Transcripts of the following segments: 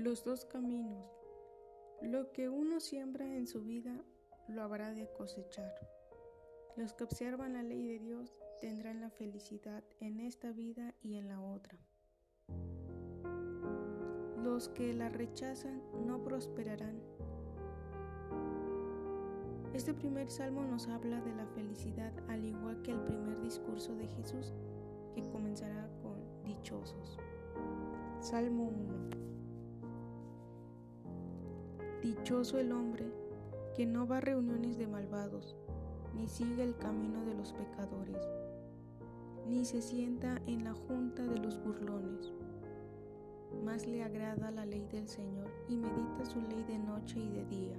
Los dos caminos. Lo que uno siembra en su vida lo habrá de cosechar. Los que observan la ley de Dios tendrán la felicidad en esta vida y en la otra. Los que la rechazan no prosperarán. Este primer salmo nos habla de la felicidad al igual que el primer discurso de Jesús que comenzará con dichosos. Salmo 1 Dichoso el hombre que no va a reuniones de malvados, ni sigue el camino de los pecadores, ni se sienta en la junta de los burlones. Más le agrada la ley del Señor y medita su ley de noche y de día.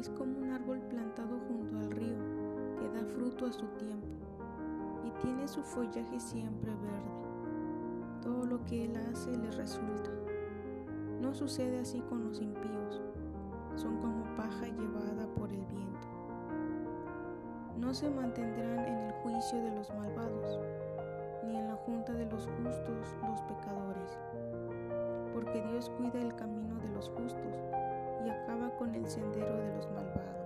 Es como un árbol plantado junto al río que da fruto a su tiempo y tiene su follaje siempre verde. Todo lo que él hace le resulta. Sucede así con los impíos, son como paja llevada por el viento. No se mantendrán en el juicio de los malvados, ni en la junta de los justos los pecadores, porque Dios cuida el camino de los justos y acaba con el sendero de los malvados.